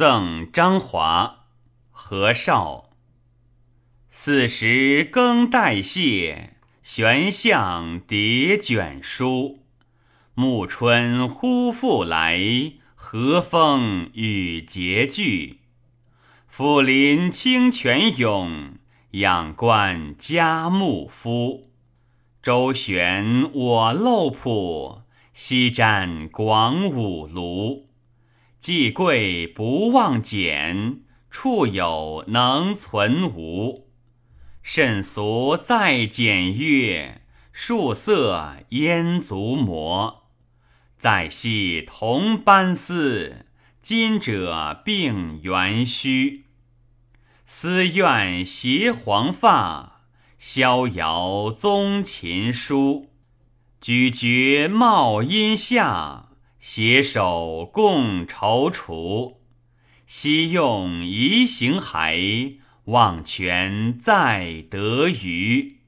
赠张华，何少。四时更代谢，悬象叠卷书。暮春忽复来，和风雨节聚。抚临清泉涌，仰观嘉木夫。周旋我漏浦，西瞻广武庐。既贵不忘俭，处有能存无。甚俗再简约，数色焉足磨？再系同班丝，今者并元虚。思愿携黄发，逍遥宗琴书。举绝茂阴下。携手共踌躇，昔用移形骸，忘泉再得鱼。